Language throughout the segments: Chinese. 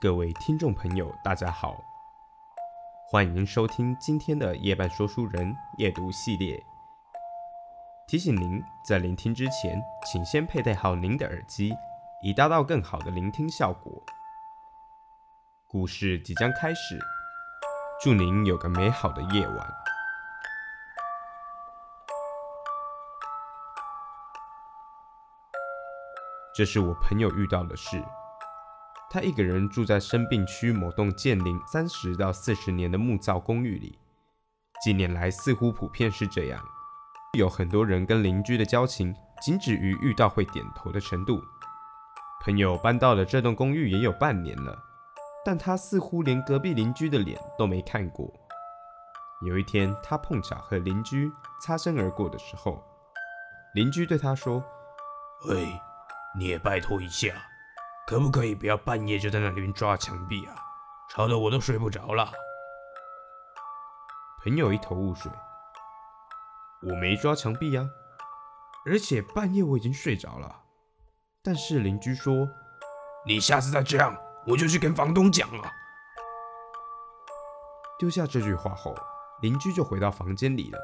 各位听众朋友，大家好，欢迎收听今天的夜半说书人夜读系列。提醒您，在聆听之前，请先佩戴好您的耳机，以达到更好的聆听效果。故事即将开始，祝您有个美好的夜晚。这是我朋友遇到的事。他一个人住在生病区某栋建龄三十到四十年的木造公寓里。近年来似乎普遍是这样，有很多人跟邻居的交情仅止于遇到会点头的程度。朋友搬到了这栋公寓也有半年了，但他似乎连隔壁邻居的脸都没看过。有一天，他碰巧和邻居擦身而过的时候，邻居对他说：“喂。”你也拜托一下，可不可以不要半夜就在那里面抓墙壁啊？吵得我都睡不着了。朋友一头雾水，我没抓墙壁呀，而且半夜我已经睡着了。但是邻居说，你下次再这样，我就去跟房东讲了。丢下这句话后，邻居就回到房间里了。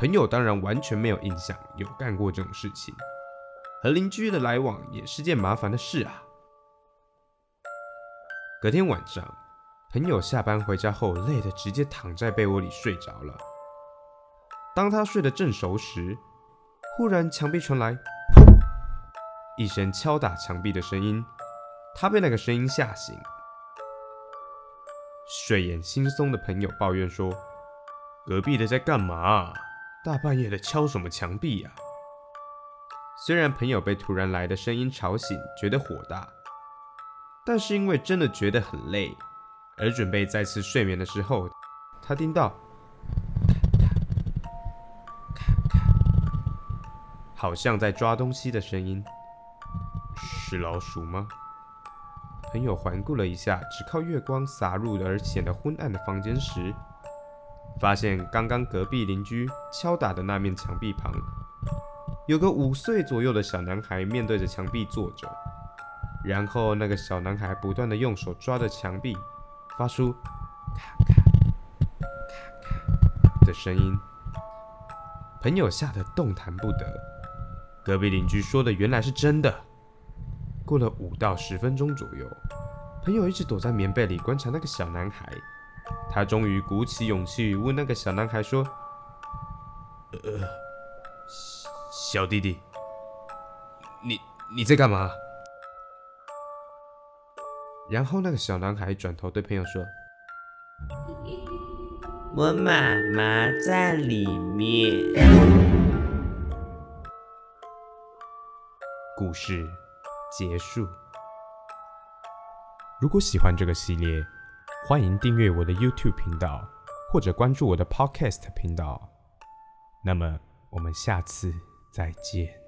朋友当然完全没有印象有干过这种事情。和邻居的来往也是件麻烦的事啊。隔天晚上，朋友下班回家后，累得直接躺在被窝里睡着了。当他睡得正熟时，忽然墙壁传来“砰”一声敲打墙壁的声音，他被那个声音吓醒。睡眼惺忪的朋友抱怨说：“隔壁的在干嘛？大半夜的敲什么墙壁呀？”虽然朋友被突然来的声音吵醒，觉得火大，但是因为真的觉得很累，而准备再次睡眠的时候，他听到咔咔，好像在抓东西的声音，是老鼠吗？朋友环顾了一下只靠月光洒入而显得昏暗的房间时，发现刚刚隔壁邻居敲打的那面墙壁旁。有个五岁左右的小男孩面对着墙壁坐着，然后那个小男孩不断的用手抓着墙壁，发出咔咔咔咔的声音。朋友吓得动弹不得。隔壁邻居说的原来是真的。过了五到十分钟左右，朋友一直躲在棉被里观察那个小男孩。他终于鼓起勇气问那个小男孩说：“呃。”小弟弟，你你在干嘛？然后那个小男孩转头对朋友说：“我妈妈在里面。”故事结束。如果喜欢这个系列，欢迎订阅我的 YouTube 频道，或者关注我的 Podcast 频道。那么，我们下次。再见。